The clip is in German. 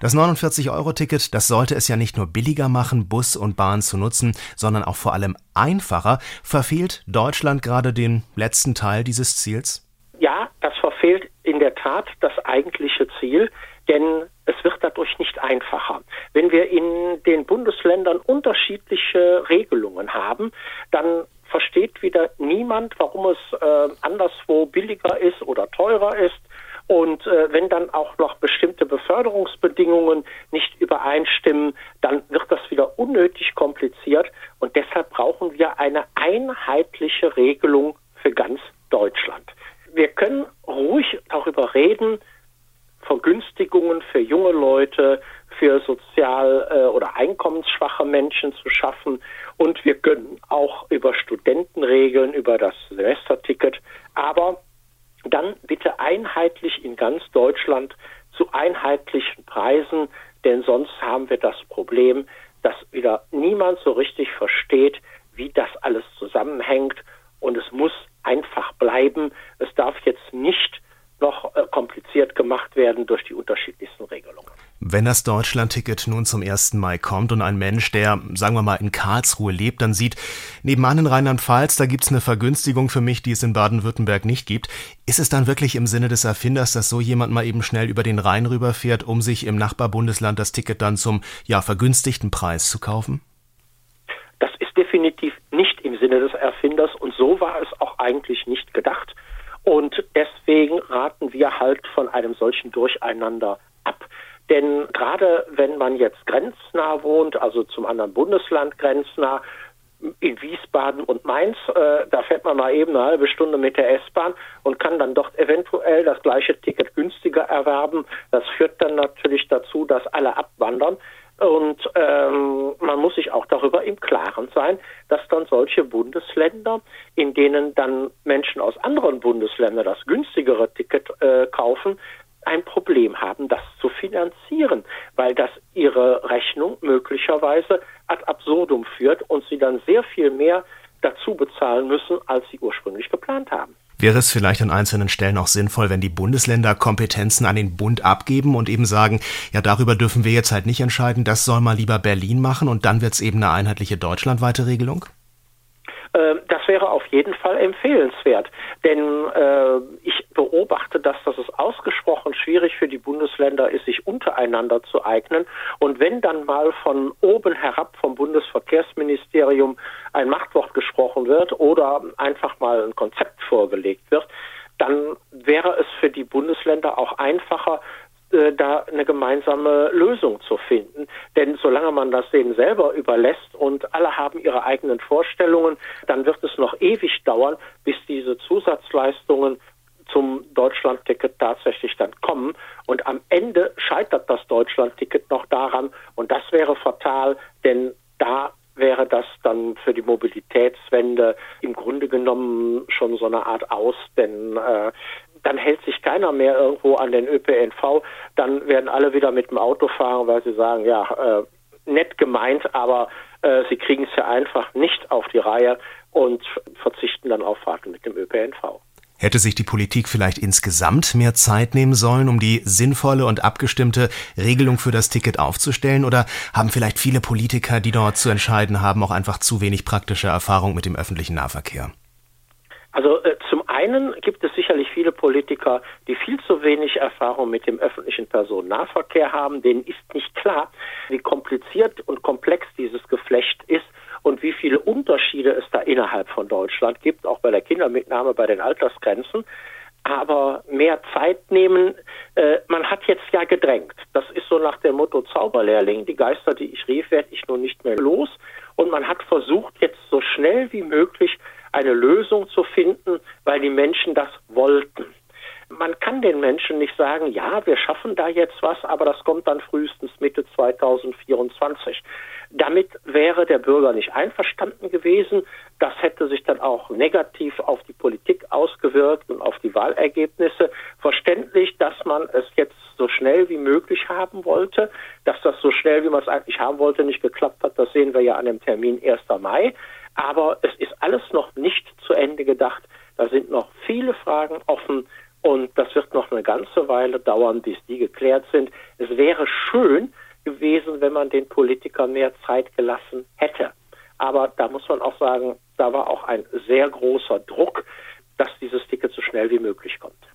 Das 49-Euro-Ticket, das sollte es ja nicht nur billiger machen, Bus und Bahn zu nutzen, sondern auch vor allem einfacher. Verfehlt Deutschland gerade den letzten Teil dieses Ziels? Ja, das verfehlt in der Tat das eigentliche Ziel, denn es wird dadurch nicht einfacher. Wenn wir in den Bundesländern unterschiedliche Regelungen haben, dann versteht wieder niemand, warum es äh, anderswo billiger ist oder teurer ist. Und äh, wenn dann auch noch bestimmte Beförderungsbedingungen nicht übereinstimmen, dann wird das wieder unnötig kompliziert. Und deshalb brauchen wir eine einheitliche Regelung für ganz Deutschland. Wir können ruhig darüber reden, Vergünstigungen für junge Leute, für sozial äh, oder einkommensschwache Menschen zu schaffen. Und wir können auch über Studenten regeln, über das Semesterticket. Aber dann bitte einheitlich in ganz Deutschland zu einheitlichen Preisen, denn sonst haben wir das Problem, dass wieder niemand so richtig versteht, wie das alles zusammenhängt. Und es muss einfach bleiben. Es darf jetzt nicht noch äh, kompliziert gemacht werden durch die Regelungen. Wenn das Deutschlandticket nun zum 1. Mai kommt und ein Mensch, der, sagen wir mal, in Karlsruhe lebt, dann sieht, nebenan in Rheinland-Pfalz, da gibt's eine Vergünstigung für mich, die es in Baden-Württemberg nicht gibt. Ist es dann wirklich im Sinne des Erfinders, dass so jemand mal eben schnell über den Rhein rüberfährt, um sich im Nachbarbundesland das Ticket dann zum, ja, vergünstigten Preis zu kaufen? Das ist definitiv nicht im Sinne des Erfinders und so war es auch eigentlich nicht gedacht. Und deswegen raten wir halt von einem solchen Durcheinander. Denn gerade wenn man jetzt grenznah wohnt, also zum anderen Bundesland grenznah, in Wiesbaden und Mainz, äh, da fährt man mal eben eine halbe Stunde mit der S-Bahn und kann dann dort eventuell das gleiche Ticket günstiger erwerben. Das führt dann natürlich dazu, dass alle abwandern. Und ähm, man muss sich auch darüber im Klaren sein, dass dann solche Bundesländer, in denen dann Menschen aus anderen Bundesländern das günstigere Ticket äh, kaufen, ein Problem haben, das zu finanzieren, weil das ihre Rechnung möglicherweise ad absurdum führt und sie dann sehr viel mehr dazu bezahlen müssen, als sie ursprünglich geplant haben. Wäre es vielleicht an einzelnen Stellen auch sinnvoll, wenn die Bundesländer Kompetenzen an den Bund abgeben und eben sagen, ja, darüber dürfen wir jetzt halt nicht entscheiden, das soll mal lieber Berlin machen und dann wird es eben eine einheitliche deutschlandweite Regelung? Ähm, wäre auf jeden Fall empfehlenswert, denn äh, ich beobachte, dass das es ausgesprochen schwierig für die Bundesländer ist, sich untereinander zu eignen. Und wenn dann mal von oben herab vom Bundesverkehrsministerium ein Machtwort gesprochen wird oder einfach mal ein Konzept vorgelegt wird, dann wäre es für die Bundesländer auch einfacher, äh, da eine gemeinsame Lösung zu finden. Denn solange man das denen selber überlässt und alle haben ihre eigenen Vorstellungen, dann wird es noch ewig dauern, bis diese Zusatzleistungen zum Deutschlandticket tatsächlich dann kommen. Und am Ende scheitert das Deutschlandticket noch daran. Und das wäre fatal, denn da wäre das dann für die Mobilitätswende im Grunde genommen schon so eine Art aus, denn äh, dann hält sich keiner mehr irgendwo an den ÖPNV, dann werden alle wieder mit dem Auto fahren, weil sie sagen, ja, äh, nett gemeint, aber äh, sie kriegen es ja einfach nicht auf die Reihe und verzichten dann auf Fahrten mit dem ÖPNV. Hätte sich die Politik vielleicht insgesamt mehr Zeit nehmen sollen, um die sinnvolle und abgestimmte Regelung für das Ticket aufzustellen? Oder haben vielleicht viele Politiker, die dort zu entscheiden haben, auch einfach zu wenig praktische Erfahrung mit dem öffentlichen Nahverkehr? Also äh, zum einen gibt es sicherlich viele Politiker, die viel zu wenig Erfahrung mit dem öffentlichen Personennahverkehr haben. Denen ist nicht klar, wie kompliziert und komplex dieses Geflecht ist und wie viele Unterschiede es da innerhalb von Deutschland gibt, auch bei der Kindermitnahme, bei den Altersgrenzen. Aber mehr Zeit nehmen, äh, man hat jetzt ja gedrängt. Das ist so nach dem Motto Zauberlehrling. Die Geister, die ich rief, werde ich nun nicht mehr los. Und man hat versucht, jetzt so schnell wie möglich eine Lösung zu finden, weil die Menschen das wollten. Man kann den Menschen nicht sagen, ja, wir schaffen da jetzt was, aber das kommt dann frühestens Mitte 2024. Damit wäre der Bürger nicht einverstanden gewesen. Das hätte sich dann auch negativ auf die Politik ausgewirkt und auf die Wahlergebnisse. Verständlich, dass man es jetzt so schnell wie möglich haben wollte. Dass das so schnell, wie man es eigentlich haben wollte, nicht geklappt hat, das sehen wir ja an dem Termin 1. Mai. Aber es ist alles noch viele Fragen offen Und das wird noch eine ganze Weile dauern, bis die geklärt sind. Es wäre schön gewesen, wenn man den Politikern mehr Zeit gelassen hätte. Aber da muss man auch sagen, da war auch ein sehr großer Druck, dass dieses Ticket so schnell wie möglich kommt.